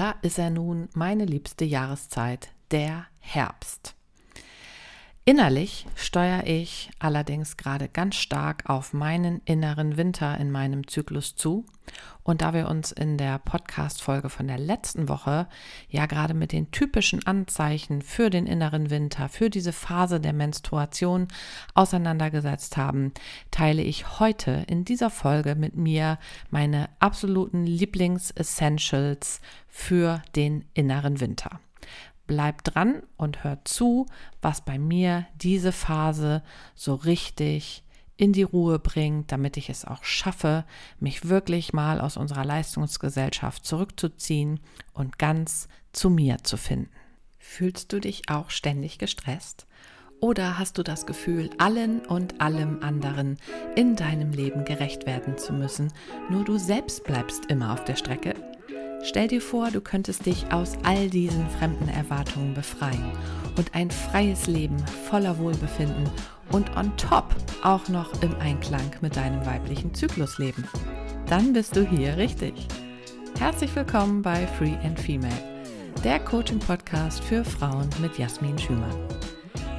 Da ist er nun, meine liebste Jahreszeit, der Herbst. Innerlich steuere ich allerdings gerade ganz stark auf meinen inneren Winter in meinem Zyklus zu. Und da wir uns in der Podcast-Folge von der letzten Woche ja gerade mit den typischen Anzeichen für den inneren Winter, für diese Phase der Menstruation auseinandergesetzt haben, teile ich heute in dieser Folge mit mir meine absoluten Lieblings-Essentials für den inneren Winter. Bleibt dran und hört zu, was bei mir diese Phase so richtig in die Ruhe bringt, damit ich es auch schaffe, mich wirklich mal aus unserer Leistungsgesellschaft zurückzuziehen und ganz zu mir zu finden. Fühlst du dich auch ständig gestresst? Oder hast du das Gefühl, allen und allem anderen in deinem Leben gerecht werden zu müssen, nur du selbst bleibst immer auf der Strecke? Stell dir vor, du könntest dich aus all diesen fremden Erwartungen befreien und ein freies Leben voller Wohlbefinden und on top auch noch im Einklang mit deinem weiblichen Zyklus leben. Dann bist du hier richtig. Herzlich willkommen bei Free and Female, der Coaching-Podcast für Frauen mit Jasmin Schümann.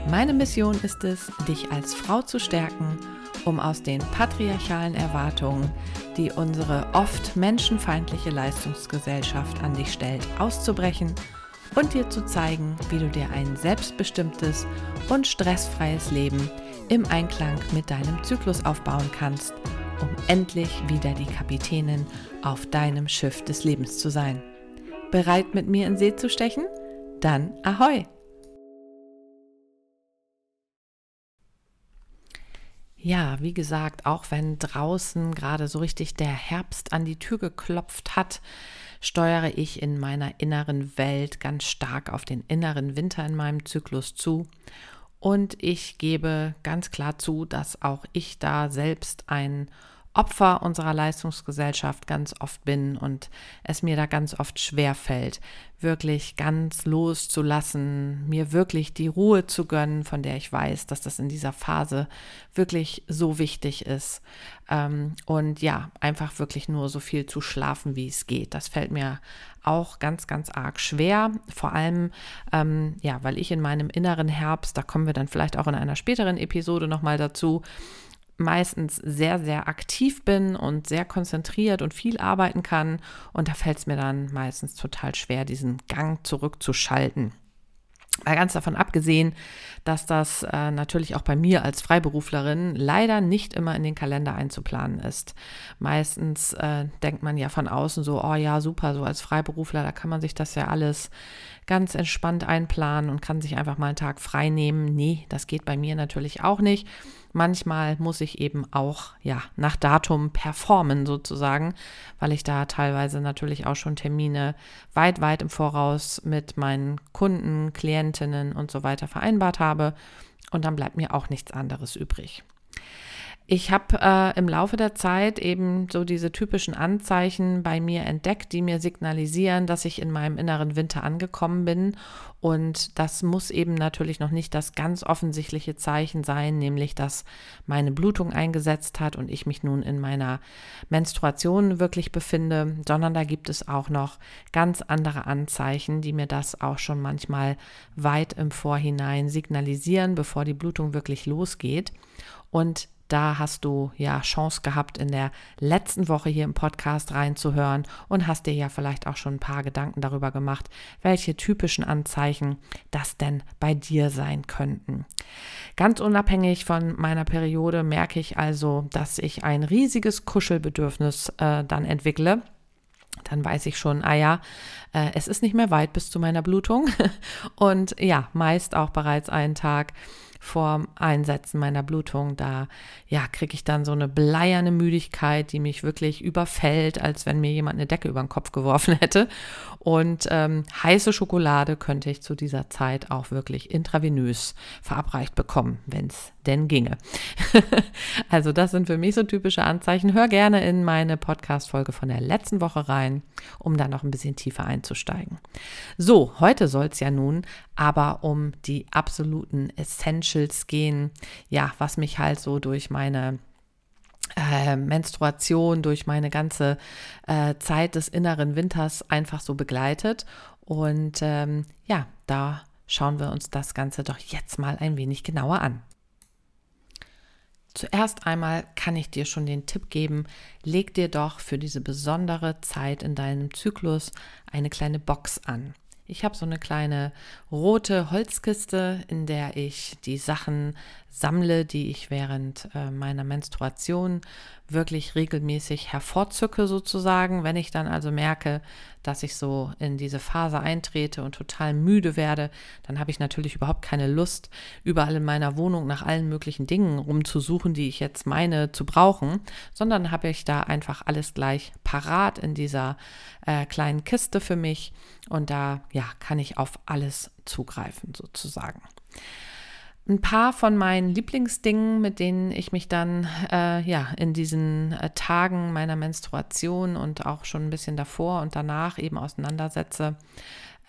Meine Mission ist es, dich als Frau zu stärken um aus den patriarchalen Erwartungen, die unsere oft menschenfeindliche Leistungsgesellschaft an dich stellt, auszubrechen und dir zu zeigen, wie du dir ein selbstbestimmtes und stressfreies Leben im Einklang mit deinem Zyklus aufbauen kannst, um endlich wieder die Kapitänin auf deinem Schiff des Lebens zu sein. Bereit mit mir in See zu stechen? Dann ahoi! Ja, wie gesagt, auch wenn draußen gerade so richtig der Herbst an die Tür geklopft hat, steuere ich in meiner inneren Welt ganz stark auf den inneren Winter in meinem Zyklus zu. Und ich gebe ganz klar zu, dass auch ich da selbst ein Opfer unserer Leistungsgesellschaft ganz oft bin und es mir da ganz oft schwer fällt, wirklich ganz loszulassen, mir wirklich die Ruhe zu gönnen, von der ich weiß, dass das in dieser Phase wirklich so wichtig ist. Ähm, und ja, einfach wirklich nur so viel zu schlafen, wie es geht. Das fällt mir auch ganz, ganz arg schwer. Vor allem, ähm, ja, weil ich in meinem inneren Herbst, da kommen wir dann vielleicht auch in einer späteren Episode nochmal dazu, meistens sehr, sehr aktiv bin und sehr konzentriert und viel arbeiten kann. Und da fällt es mir dann meistens total schwer, diesen Gang zurückzuschalten. Mal ganz davon abgesehen, dass das äh, natürlich auch bei mir als Freiberuflerin leider nicht immer in den Kalender einzuplanen ist. Meistens äh, denkt man ja von außen so, oh ja, super, so als Freiberufler, da kann man sich das ja alles ganz entspannt einplanen und kann sich einfach mal einen Tag frei nehmen. Nee, das geht bei mir natürlich auch nicht. Manchmal muss ich eben auch ja nach Datum performen sozusagen, weil ich da teilweise natürlich auch schon Termine weit weit im Voraus mit meinen Kunden, Klientinnen und so weiter vereinbart habe und dann bleibt mir auch nichts anderes übrig. Ich habe äh, im Laufe der Zeit eben so diese typischen Anzeichen bei mir entdeckt, die mir signalisieren, dass ich in meinem inneren Winter angekommen bin. Und das muss eben natürlich noch nicht das ganz offensichtliche Zeichen sein, nämlich dass meine Blutung eingesetzt hat und ich mich nun in meiner Menstruation wirklich befinde, sondern da gibt es auch noch ganz andere Anzeichen, die mir das auch schon manchmal weit im Vorhinein signalisieren, bevor die Blutung wirklich losgeht. Und da hast du ja Chance gehabt, in der letzten Woche hier im Podcast reinzuhören und hast dir ja vielleicht auch schon ein paar Gedanken darüber gemacht, welche typischen Anzeichen das denn bei dir sein könnten. Ganz unabhängig von meiner Periode merke ich also, dass ich ein riesiges Kuschelbedürfnis äh, dann entwickle dann weiß ich schon, ah ja, äh, es ist nicht mehr weit bis zu meiner Blutung. Und ja, meist auch bereits einen Tag vor Einsetzen meiner Blutung. Da ja, kriege ich dann so eine bleierne Müdigkeit, die mich wirklich überfällt, als wenn mir jemand eine Decke über den Kopf geworfen hätte. Und ähm, heiße Schokolade könnte ich zu dieser Zeit auch wirklich intravenös verabreicht bekommen, wenn es denn ginge. also das sind für mich so typische Anzeichen. Hör gerne in meine Podcast-Folge von der letzten Woche rein, um da noch ein bisschen tiefer einzusteigen. So, heute soll es ja nun aber um die absoluten Essentials gehen. Ja, was mich halt so durch meine äh, Menstruation, durch meine ganze äh, Zeit des inneren Winters einfach so begleitet. Und ähm, ja, da schauen wir uns das Ganze doch jetzt mal ein wenig genauer an. Zuerst einmal kann ich dir schon den Tipp geben, leg dir doch für diese besondere Zeit in deinem Zyklus eine kleine Box an. Ich habe so eine kleine rote Holzkiste, in der ich die Sachen sammle, die ich während äh, meiner Menstruation wirklich regelmäßig hervorzücke sozusagen. Wenn ich dann also merke, dass ich so in diese Phase eintrete und total müde werde, dann habe ich natürlich überhaupt keine Lust, überall in meiner Wohnung nach allen möglichen Dingen rumzusuchen, die ich jetzt meine zu brauchen, sondern habe ich da einfach alles gleich parat in dieser äh, kleinen Kiste für mich und da ja kann ich auf alles zugreifen sozusagen ein paar von meinen Lieblingsdingen, mit denen ich mich dann äh, ja in diesen äh, Tagen meiner Menstruation und auch schon ein bisschen davor und danach eben auseinandersetze.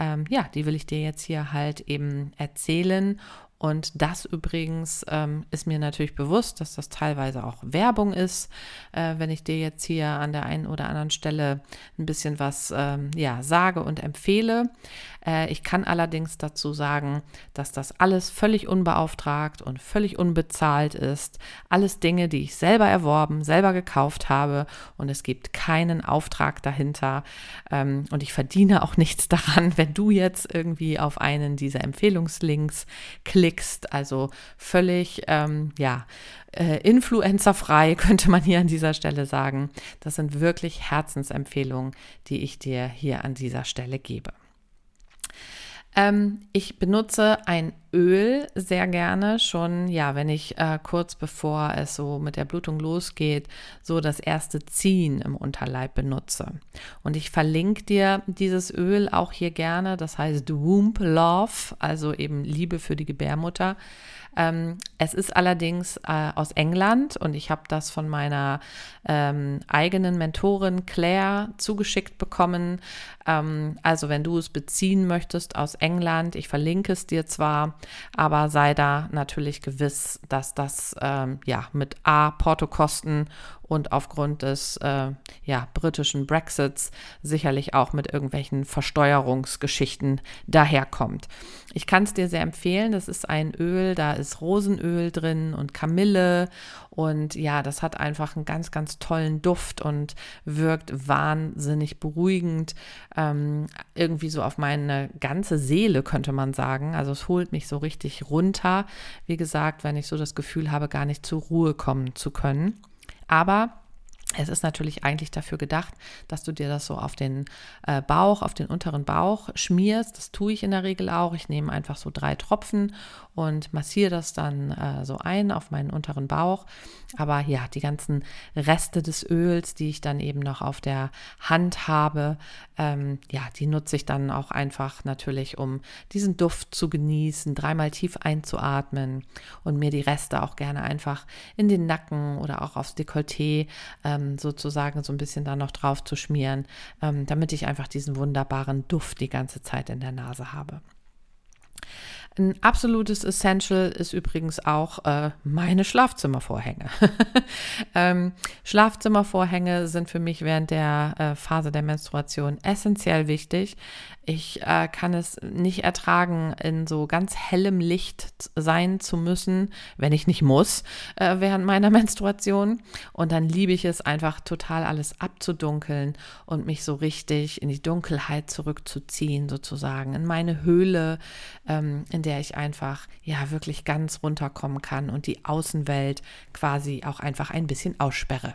Ähm, ja, die will ich dir jetzt hier halt eben erzählen und das übrigens ähm, ist mir natürlich bewusst, dass das teilweise auch Werbung ist, äh, wenn ich dir jetzt hier an der einen oder anderen Stelle ein bisschen was ähm, ja, sage und empfehle. Äh, ich kann allerdings dazu sagen, dass das alles völlig unbeauftragt und völlig unbezahlt ist. Alles Dinge, die ich selber erworben, selber gekauft habe und es gibt keinen Auftrag dahinter. Ähm, und ich verdiene auch nichts daran, wenn du jetzt irgendwie auf einen dieser Empfehlungslinks klickst klickst, also völlig, ähm, ja, äh, influencerfrei, könnte man hier an dieser Stelle sagen. Das sind wirklich Herzensempfehlungen, die ich dir hier an dieser Stelle gebe. Ähm, ich benutze ein Öl sehr gerne schon, ja, wenn ich äh, kurz bevor es so mit der Blutung losgeht, so das erste Ziehen im Unterleib benutze. Und ich verlinke dir dieses Öl auch hier gerne, das heißt Womb Love, also eben Liebe für die Gebärmutter. Ähm, es ist allerdings äh, aus England und ich habe das von meiner ähm, eigenen Mentorin Claire zugeschickt bekommen. Ähm, also wenn du es beziehen möchtest aus England, ich verlinke es dir zwar, aber sei da natürlich gewiss, dass das ähm, ja mit A Portokosten und aufgrund des äh, ja, britischen Brexits sicherlich auch mit irgendwelchen Versteuerungsgeschichten daherkommt. Ich kann es dir sehr empfehlen. Das ist ein Öl, da ist Rosenöl drin und Kamille und ja, das hat einfach einen ganz, ganz tollen Duft und wirkt wahnsinnig beruhigend. Ähm, irgendwie so auf meine ganze Seele, könnte man sagen. Also es holt mich so richtig runter. Wie gesagt, wenn ich so das Gefühl habe, gar nicht zur Ruhe kommen zu können. Aber es ist natürlich eigentlich dafür gedacht, dass du dir das so auf den äh, Bauch, auf den unteren Bauch schmierst. Das tue ich in der Regel auch. Ich nehme einfach so drei Tropfen und massiere das dann äh, so ein auf meinen unteren Bauch. Aber ja, die ganzen Reste des Öls, die ich dann eben noch auf der Hand habe, ähm, ja, die nutze ich dann auch einfach natürlich, um diesen Duft zu genießen, dreimal tief einzuatmen und mir die Reste auch gerne einfach in den Nacken oder auch aufs Dekolleté ähm, ähm, sozusagen so ein bisschen da noch drauf zu schmieren, ähm, damit ich einfach diesen wunderbaren Duft die ganze Zeit in der Nase habe. Ein absolutes Essential ist übrigens auch äh, meine Schlafzimmervorhänge. ähm, Schlafzimmervorhänge sind für mich während der äh, Phase der Menstruation essentiell wichtig. Ich äh, kann es nicht ertragen, in so ganz hellem Licht sein zu müssen, wenn ich nicht muss, äh, während meiner Menstruation. Und dann liebe ich es einfach total alles abzudunkeln und mich so richtig in die Dunkelheit zurückzuziehen, sozusagen, in meine Höhle, ähm, in der ich einfach ja wirklich ganz runterkommen kann und die Außenwelt quasi auch einfach ein bisschen aussperre.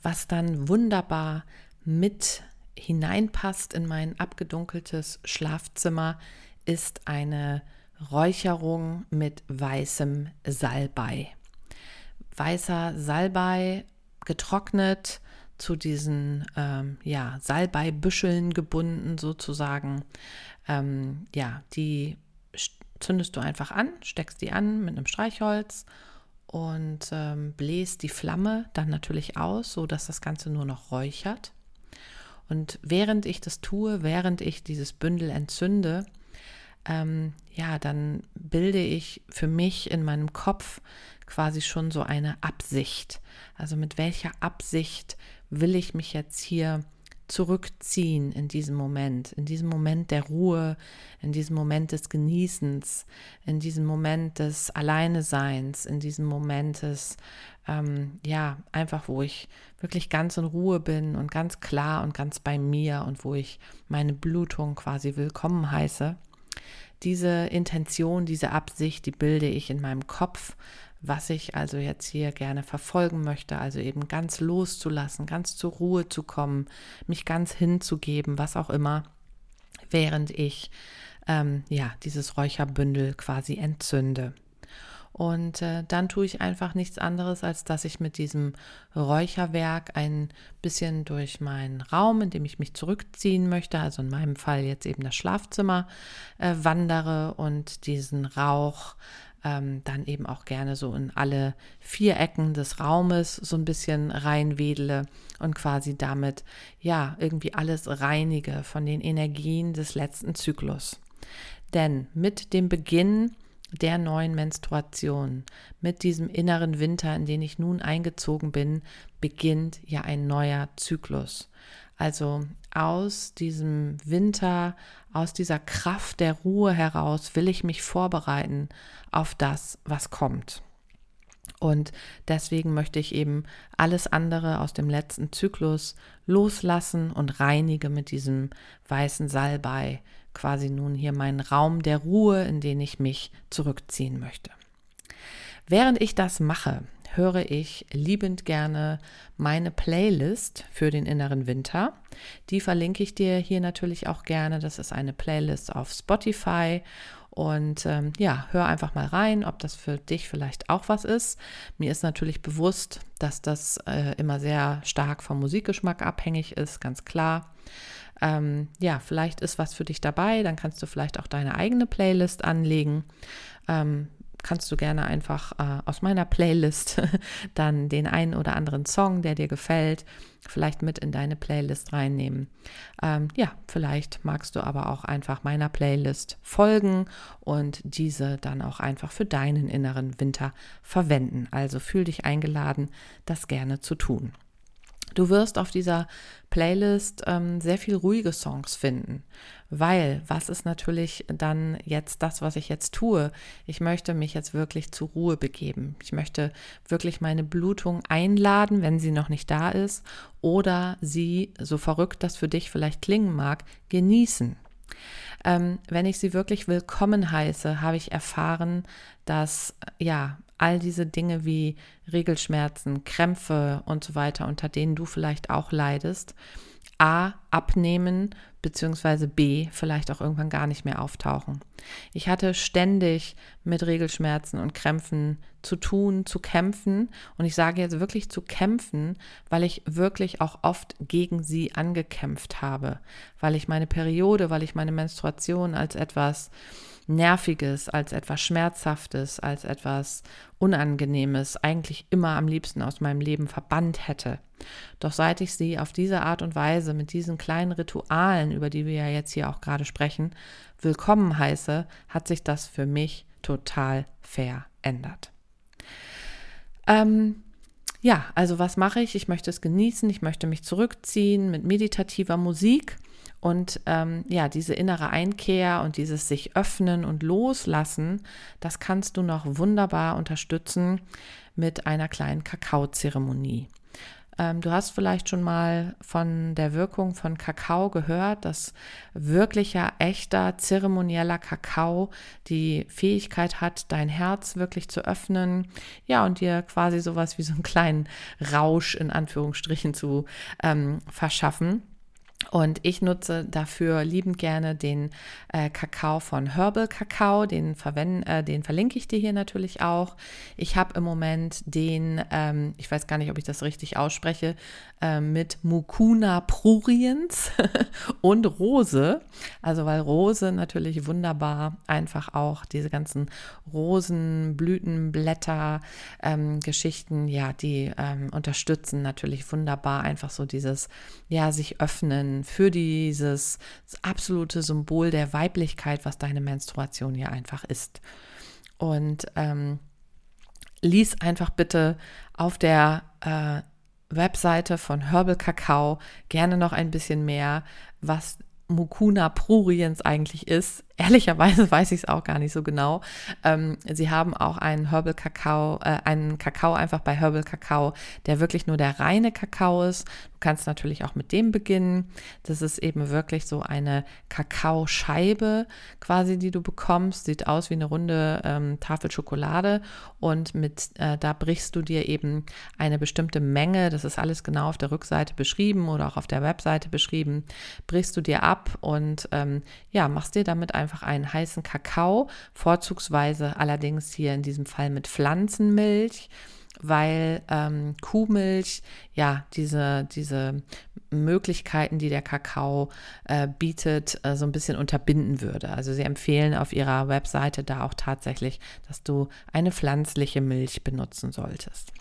Was dann wunderbar mit hineinpasst in mein abgedunkeltes Schlafzimmer, ist eine Räucherung mit weißem Salbei. Weißer Salbei getrocknet, zu diesen ähm, ja, Salbeibüscheln gebunden sozusagen. Ähm, ja, die zündest du einfach an, steckst die an mit einem Streichholz und ähm, bläst die Flamme dann natürlich aus, so dass das Ganze nur noch räuchert. Und während ich das tue, während ich dieses Bündel entzünde, ähm, ja, dann bilde ich für mich in meinem Kopf quasi schon so eine Absicht. Also mit welcher Absicht will ich mich jetzt hier zurückziehen in diesem Moment, in diesem Moment der Ruhe, in diesem Moment des Genießens, in diesem Moment des Alleineseins, in diesem Moment des, ähm, ja, einfach, wo ich wirklich ganz in Ruhe bin und ganz klar und ganz bei mir und wo ich meine Blutung quasi willkommen heiße. Diese Intention, diese Absicht, die bilde ich in meinem Kopf was ich also jetzt hier gerne verfolgen möchte, also eben ganz loszulassen, ganz zur Ruhe zu kommen, mich ganz hinzugeben, was auch immer, während ich ähm, ja dieses Räucherbündel quasi entzünde. Und äh, dann tue ich einfach nichts anderes, als dass ich mit diesem Räucherwerk ein bisschen durch meinen Raum, in dem ich mich zurückziehen möchte, also in meinem Fall jetzt eben das Schlafzimmer, äh, wandere und diesen Rauch ähm, dann eben auch gerne so in alle vier Ecken des Raumes so ein bisschen reinwedele und quasi damit ja irgendwie alles reinige von den Energien des letzten Zyklus. Denn mit dem Beginn der neuen Menstruation, mit diesem inneren Winter, in den ich nun eingezogen bin, beginnt ja ein neuer Zyklus. Also aus diesem Winter, aus dieser Kraft der Ruhe heraus will ich mich vorbereiten auf das, was kommt. Und deswegen möchte ich eben alles andere aus dem letzten Zyklus loslassen und reinige mit diesem weißen Salbei quasi nun hier meinen Raum der Ruhe, in den ich mich zurückziehen möchte. Während ich das mache, höre ich liebend gerne meine Playlist für den inneren Winter. Die verlinke ich dir hier natürlich auch gerne. Das ist eine Playlist auf Spotify. Und ähm, ja, hör einfach mal rein, ob das für dich vielleicht auch was ist. Mir ist natürlich bewusst, dass das äh, immer sehr stark vom Musikgeschmack abhängig ist, ganz klar. Ähm, ja, vielleicht ist was für dich dabei, dann kannst du vielleicht auch deine eigene Playlist anlegen. Ähm, kannst du gerne einfach äh, aus meiner Playlist dann den einen oder anderen Song, der dir gefällt, vielleicht mit in deine Playlist reinnehmen. Ähm, ja, vielleicht magst du aber auch einfach meiner Playlist folgen und diese dann auch einfach für deinen inneren Winter verwenden. Also fühl dich eingeladen, das gerne zu tun. Du wirst auf dieser Playlist ähm, sehr viel ruhige Songs finden, weil was ist natürlich dann jetzt das, was ich jetzt tue? Ich möchte mich jetzt wirklich zur Ruhe begeben. Ich möchte wirklich meine Blutung einladen, wenn sie noch nicht da ist, oder sie, so verrückt das für dich vielleicht klingen mag, genießen. Ähm, wenn ich sie wirklich willkommen heiße, habe ich erfahren, dass ja all diese Dinge wie Regelschmerzen, Krämpfe und so weiter, unter denen du vielleicht auch leidest, A, abnehmen, beziehungsweise B, vielleicht auch irgendwann gar nicht mehr auftauchen. Ich hatte ständig mit Regelschmerzen und Krämpfen zu tun, zu kämpfen. Und ich sage jetzt wirklich zu kämpfen, weil ich wirklich auch oft gegen sie angekämpft habe, weil ich meine Periode, weil ich meine Menstruation als etwas Nerviges, als etwas Schmerzhaftes, als etwas Unangenehmes eigentlich immer am liebsten aus meinem Leben verbannt hätte. Doch seit ich sie auf diese Art und Weise mit diesen kleinen Ritualen, über die wir ja jetzt hier auch gerade sprechen, willkommen heiße, hat sich das für mich total verändert. Ähm, ja, also was mache ich? Ich möchte es genießen, ich möchte mich zurückziehen mit meditativer Musik und ähm, ja, diese innere Einkehr und dieses sich öffnen und loslassen, das kannst du noch wunderbar unterstützen mit einer kleinen Kakaozeremonie. Ähm, du hast vielleicht schon mal von der Wirkung von Kakao gehört, dass wirklicher, echter, zeremonieller Kakao die Fähigkeit hat, dein Herz wirklich zu öffnen, ja, und dir quasi sowas wie so einen kleinen Rausch in Anführungsstrichen zu ähm, verschaffen. Und ich nutze dafür liebend gerne den äh, Kakao von Herbal Kakao, den, verwenden, äh, den verlinke ich dir hier natürlich auch. Ich habe im Moment den, ähm, ich weiß gar nicht, ob ich das richtig ausspreche, äh, mit Mucuna pruriens und Rose. Also weil Rose natürlich wunderbar einfach auch diese ganzen Rosen, Blüten, Blätter, ähm, Geschichten, ja, die ähm, unterstützen natürlich wunderbar einfach so dieses, ja, sich öffnen für dieses absolute Symbol der Weiblichkeit, was deine Menstruation ja einfach ist. Und ähm, lies einfach bitte auf der äh, Webseite von Herbal Kakao gerne noch ein bisschen mehr, was Mukuna pruriens eigentlich ist. Ehrlicherweise weiß ich es auch gar nicht so genau. Ähm, sie haben auch einen Herbal Kakao, äh, einen Kakao einfach bei Herbal Kakao, der wirklich nur der reine Kakao ist. Du kannst natürlich auch mit dem beginnen. Das ist eben wirklich so eine Kakaoscheibe quasi, die du bekommst. Sieht aus wie eine runde ähm, Tafel Schokolade und mit äh, da brichst du dir eben eine bestimmte Menge. Das ist alles genau auf der Rückseite beschrieben oder auch auf der Webseite beschrieben. Brichst du dir ab und ähm, ja machst dir damit ein einfach einen heißen Kakao, vorzugsweise allerdings hier in diesem Fall mit Pflanzenmilch, weil ähm, Kuhmilch ja diese, diese Möglichkeiten, die der Kakao äh, bietet, äh, so ein bisschen unterbinden würde. Also sie empfehlen auf ihrer Webseite da auch tatsächlich, dass du eine pflanzliche Milch benutzen solltest.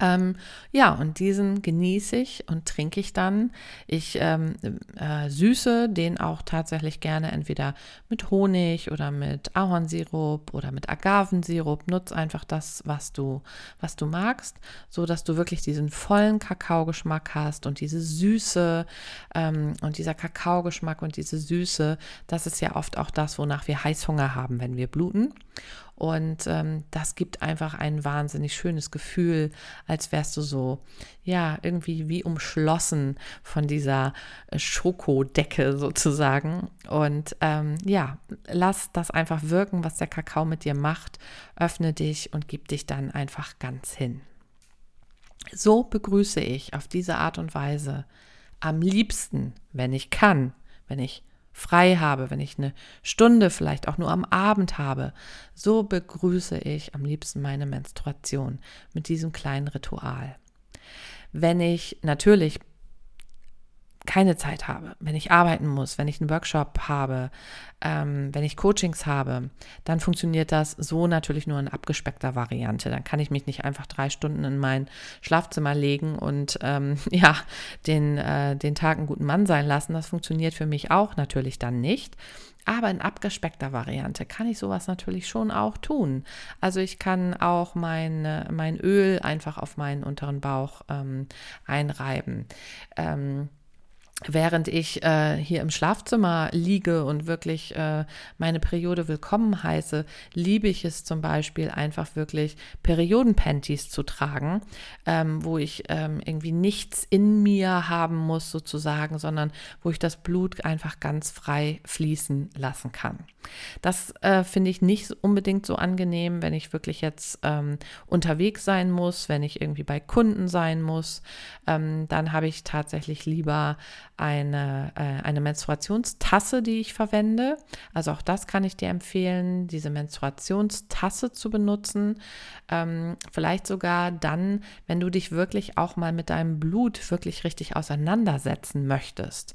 Ähm, ja, und diesen genieße ich und trinke ich dann. Ich ähm, äh, süße den auch tatsächlich gerne entweder mit Honig oder mit Ahornsirup oder mit Agavensirup. Nutz einfach das, was du, was du magst, so dass du wirklich diesen vollen Kakaogeschmack hast und diese Süße ähm, und dieser Kakaogeschmack und diese Süße. Das ist ja oft auch das, wonach wir Heißhunger haben, wenn wir bluten. Und ähm, das gibt einfach ein wahnsinnig schönes Gefühl, als wärst du so, ja, irgendwie wie umschlossen von dieser äh, Schokodecke sozusagen. Und ähm, ja, lass das einfach wirken, was der Kakao mit dir macht. Öffne dich und gib dich dann einfach ganz hin. So begrüße ich auf diese Art und Weise am liebsten, wenn ich kann, wenn ich frei habe, wenn ich eine Stunde vielleicht auch nur am Abend habe, so begrüße ich am liebsten meine Menstruation mit diesem kleinen Ritual. Wenn ich natürlich keine Zeit habe, wenn ich arbeiten muss, wenn ich einen Workshop habe, ähm, wenn ich Coachings habe, dann funktioniert das so natürlich nur in abgespeckter Variante. Dann kann ich mich nicht einfach drei Stunden in mein Schlafzimmer legen und ähm, ja, den, äh, den Tag einen guten Mann sein lassen. Das funktioniert für mich auch natürlich dann nicht. Aber in abgespeckter Variante kann ich sowas natürlich schon auch tun. Also ich kann auch mein, mein Öl einfach auf meinen unteren Bauch ähm, einreiben. Ähm, während ich äh, hier im Schlafzimmer liege und wirklich äh, meine Periode willkommen heiße, liebe ich es zum Beispiel einfach wirklich Periodenpanties zu tragen, ähm, wo ich ähm, irgendwie nichts in mir haben muss sozusagen, sondern wo ich das Blut einfach ganz frei fließen lassen kann. Das äh, finde ich nicht unbedingt so angenehm, wenn ich wirklich jetzt ähm, unterwegs sein muss, wenn ich irgendwie bei Kunden sein muss, ähm, dann habe ich tatsächlich lieber eine, äh, eine Menstruationstasse, die ich verwende. Also auch das kann ich dir empfehlen, diese Menstruationstasse zu benutzen. Ähm, vielleicht sogar dann, wenn du dich wirklich auch mal mit deinem Blut wirklich richtig auseinandersetzen möchtest.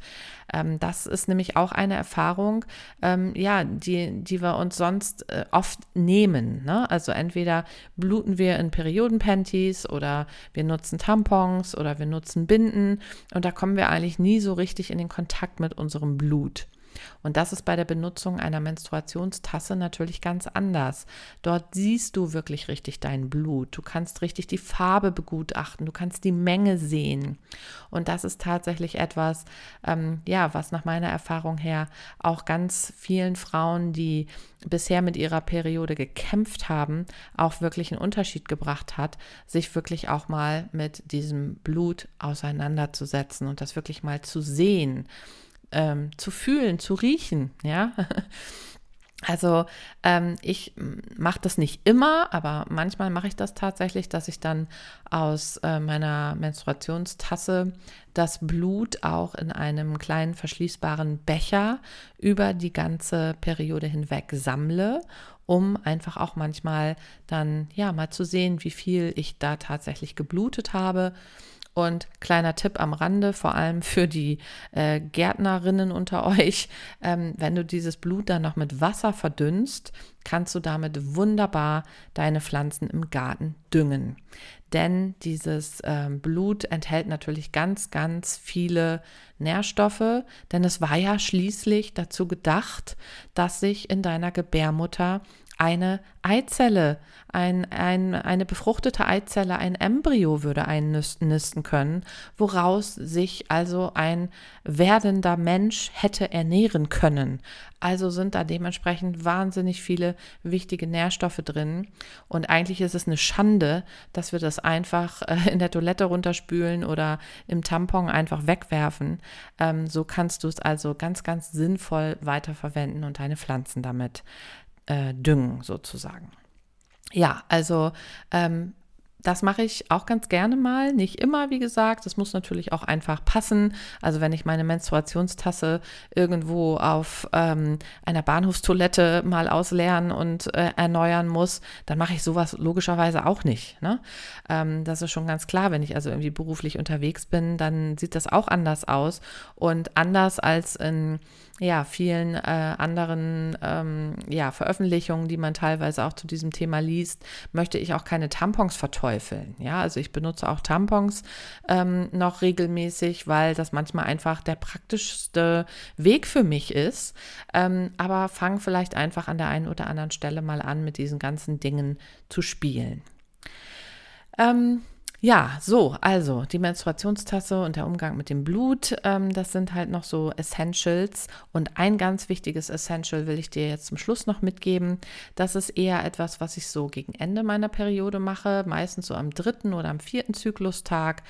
Ähm, das ist nämlich auch eine Erfahrung, ähm, ja, die, die wir uns sonst äh, oft nehmen. Ne? Also entweder bluten wir in Periodenpanties oder wir nutzen Tampons oder wir nutzen Binden und da kommen wir eigentlich nie so richtig in den Kontakt mit unserem Blut. Und das ist bei der Benutzung einer Menstruationstasse natürlich ganz anders. Dort siehst du wirklich richtig dein Blut. Du kannst richtig die Farbe begutachten. Du kannst die Menge sehen. Und das ist tatsächlich etwas, ähm, ja, was nach meiner Erfahrung her auch ganz vielen Frauen, die bisher mit ihrer Periode gekämpft haben, auch wirklich einen Unterschied gebracht hat, sich wirklich auch mal mit diesem Blut auseinanderzusetzen und das wirklich mal zu sehen ähm, zu fühlen, zu riechen, ja. Also ähm, ich mache das nicht immer, aber manchmal mache ich das tatsächlich, dass ich dann aus äh, meiner Menstruationstasse das Blut auch in einem kleinen verschließbaren Becher über die ganze Periode hinweg sammle, um einfach auch manchmal dann ja mal zu sehen, wie viel ich da tatsächlich geblutet habe Und kleiner Tipp am Rande, vor allem für die äh, Gärtnerinnen unter euch, ähm, wenn du dieses Blut dann noch mit Wasser verdünnst, kannst du damit wunderbar deine Pflanzen im Garten düngen. Denn dieses äh, Blut enthält natürlich ganz, ganz viele Nährstoffe, denn es war ja schließlich dazu gedacht, dass sich in deiner Gebärmutter eine Eizelle, ein, ein, eine befruchtete Eizelle, ein Embryo würde einnisten können, woraus sich also ein werdender Mensch hätte ernähren können. Also sind da dementsprechend wahnsinnig viele wichtige Nährstoffe drin. Und eigentlich ist es eine Schande, dass wir das einfach äh, in der Toilette runterspülen oder im Tampon einfach wegwerfen. Ähm, so kannst du es also ganz, ganz sinnvoll weiterverwenden und deine Pflanzen damit äh, düngen sozusagen. Ja, also ähm, das mache ich auch ganz gerne mal, nicht immer, wie gesagt. Das muss natürlich auch einfach passen. Also wenn ich meine Menstruationstasse irgendwo auf ähm, einer Bahnhofstoilette mal ausleeren und äh, erneuern muss, dann mache ich sowas logischerweise auch nicht. Ne? Ähm, das ist schon ganz klar. Wenn ich also irgendwie beruflich unterwegs bin, dann sieht das auch anders aus und anders als in ja, vielen äh, anderen ähm, ja, Veröffentlichungen, die man teilweise auch zu diesem Thema liest, möchte ich auch keine Tampons verteufeln. Ja, also ich benutze auch Tampons ähm, noch regelmäßig, weil das manchmal einfach der praktischste Weg für mich ist. Ähm, aber fang vielleicht einfach an der einen oder anderen Stelle mal an, mit diesen ganzen Dingen zu spielen. Ähm, ja, so, also die Menstruationstasse und der Umgang mit dem Blut, ähm, das sind halt noch so Essentials. Und ein ganz wichtiges Essential will ich dir jetzt zum Schluss noch mitgeben. Das ist eher etwas, was ich so gegen Ende meiner Periode mache, meistens so am dritten oder am vierten Zyklustag.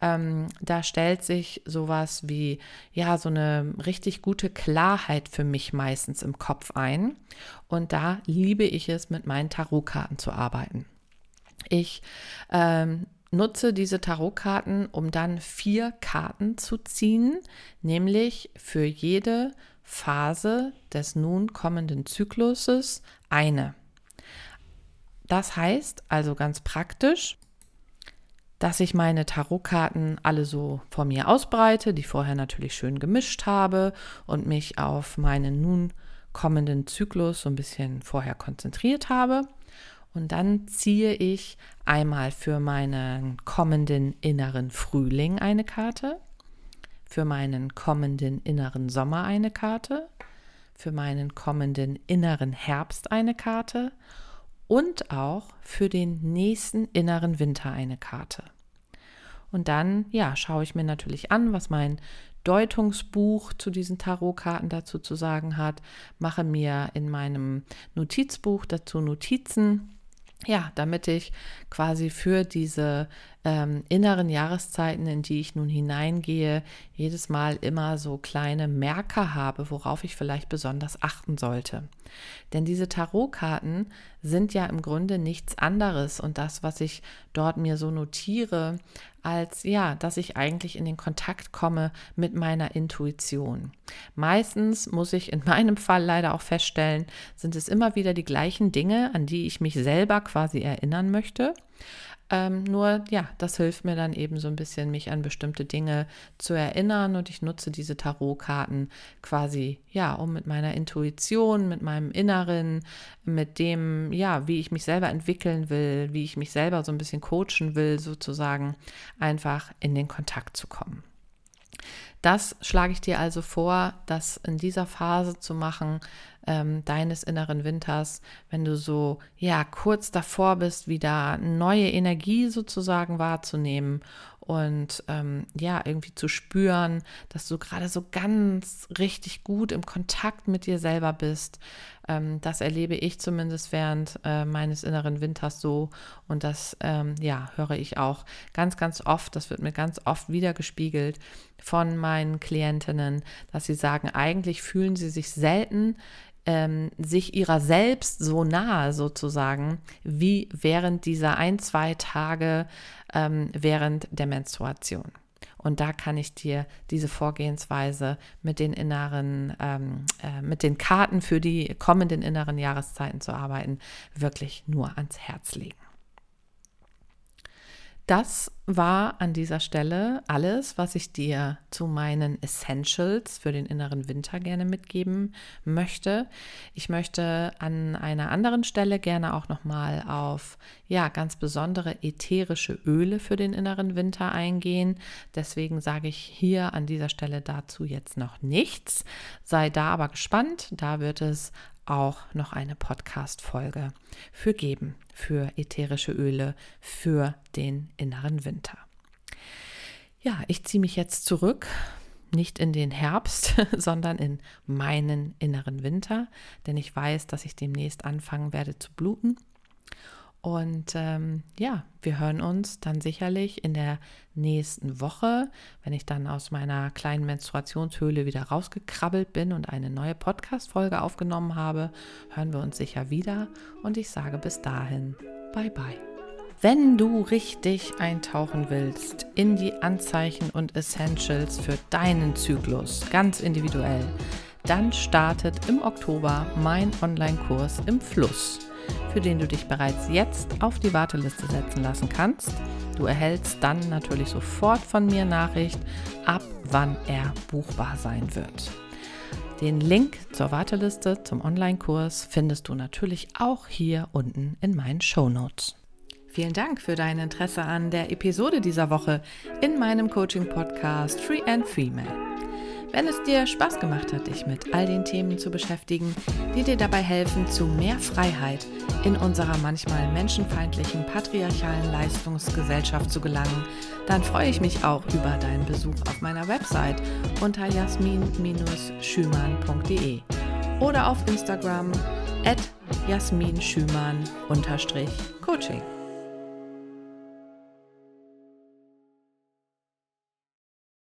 Ähm, da stellt sich sowas wie, ja, so eine richtig gute Klarheit für mich meistens im Kopf ein. Und da liebe ich es, mit meinen Tarotkarten zu arbeiten. Ich ähm, nutze diese Tarotkarten, um dann vier Karten zu ziehen, nämlich für jede Phase des nun kommenden Zykluses eine. Das heißt also ganz praktisch, dass ich meine Tarotkarten alle so vor mir ausbreite, die vorher natürlich schön gemischt habe und mich auf meinen nun kommenden Zyklus so ein bisschen vorher konzentriert habe. Und dann ziehe ich einmal für meinen kommenden inneren Frühling eine Karte, für meinen kommenden inneren Sommer eine Karte, für meinen kommenden inneren Herbst eine Karte und auch für den nächsten inneren Winter eine Karte. Und dann, ja, schaue ich mir natürlich an, was mein Deutungsbuch zu diesen Tarotkarten dazu zu sagen hat, mache mir in meinem Notizbuch dazu Notizen ja, damit ich quasi für diese ähm, inneren Jahreszeiten, in die ich nun hineingehe, jedes Mal immer so kleine Merker habe, worauf ich vielleicht besonders achten sollte. Denn diese Tarotkarten sind ja im Grunde nichts anderes und das, was ich dort mir so notiere, als ja, dass ich eigentlich in den Kontakt komme mit meiner Intuition. Meistens muss ich in meinem Fall leider auch feststellen, sind es immer wieder die gleichen Dinge, an die ich mich selber quasi erinnern möchte. Ähm, nur ja, das hilft mir dann eben so ein bisschen, mich an bestimmte Dinge zu erinnern und ich nutze diese Tarotkarten quasi, ja, um mit meiner Intuition, mit meinem Inneren, mit dem, ja, wie ich mich selber entwickeln will, wie ich mich selber so ein bisschen coachen will, sozusagen, einfach in den Kontakt zu kommen. Das schlage ich dir also vor, das in dieser Phase zu machen, ähm, deines inneren Winters, wenn du so, ja, kurz davor bist, wieder neue Energie sozusagen wahrzunehmen und ähm, ja, irgendwie zu spüren, dass du gerade so ganz richtig gut im Kontakt mit dir selber bist. Ähm, das erlebe ich zumindest während äh, meines inneren Winters so und das, ähm, ja, höre ich auch ganz, ganz oft, das wird mir ganz oft wiedergespiegelt von meinen Klientinnen, dass sie sagen, eigentlich fühlen sie sich selten ähm, sich ihrer selbst so nahe sozusagen, wie während dieser ein, zwei Tage ähm, während der Menstruation. Und da kann ich dir diese Vorgehensweise mit den inneren, ähm, äh, mit den Karten für die kommenden inneren Jahreszeiten zu arbeiten, wirklich nur ans Herz legen. Das war an dieser Stelle alles, was ich dir zu meinen Essentials für den inneren Winter gerne mitgeben möchte. Ich möchte an einer anderen Stelle gerne auch noch mal auf ja, ganz besondere ätherische Öle für den inneren Winter eingehen. Deswegen sage ich hier an dieser Stelle dazu jetzt noch nichts. Sei da aber gespannt, da wird es auch noch eine Podcast-Folge für geben, für ätherische Öle, für den inneren Winter. Ja, ich ziehe mich jetzt zurück, nicht in den Herbst, sondern in meinen inneren Winter, denn ich weiß, dass ich demnächst anfangen werde zu bluten und ähm, ja, wir hören uns dann sicherlich in der nächsten Woche, wenn ich dann aus meiner kleinen Menstruationshöhle wieder rausgekrabbelt bin und eine neue Podcast-Folge aufgenommen habe, hören wir uns sicher wieder. Und ich sage bis dahin, bye bye. Wenn du richtig eintauchen willst in die Anzeichen und Essentials für deinen Zyklus, ganz individuell, dann startet im Oktober mein Online-Kurs im Fluss für den du dich bereits jetzt auf die Warteliste setzen lassen kannst. Du erhältst dann natürlich sofort von mir Nachricht, ab wann er buchbar sein wird. Den Link zur Warteliste zum Online-Kurs findest du natürlich auch hier unten in meinen Show Notes. Vielen Dank für dein Interesse an der Episode dieser Woche in meinem Coaching-Podcast Free and Female. Wenn es dir Spaß gemacht hat, dich mit all den Themen zu beschäftigen, die dir dabei helfen, zu mehr Freiheit in unserer manchmal menschenfeindlichen patriarchalen Leistungsgesellschaft zu gelangen, dann freue ich mich auch über deinen Besuch auf meiner Website unter jasmin-schümann.de oder auf Instagram at jasminschümann-coaching.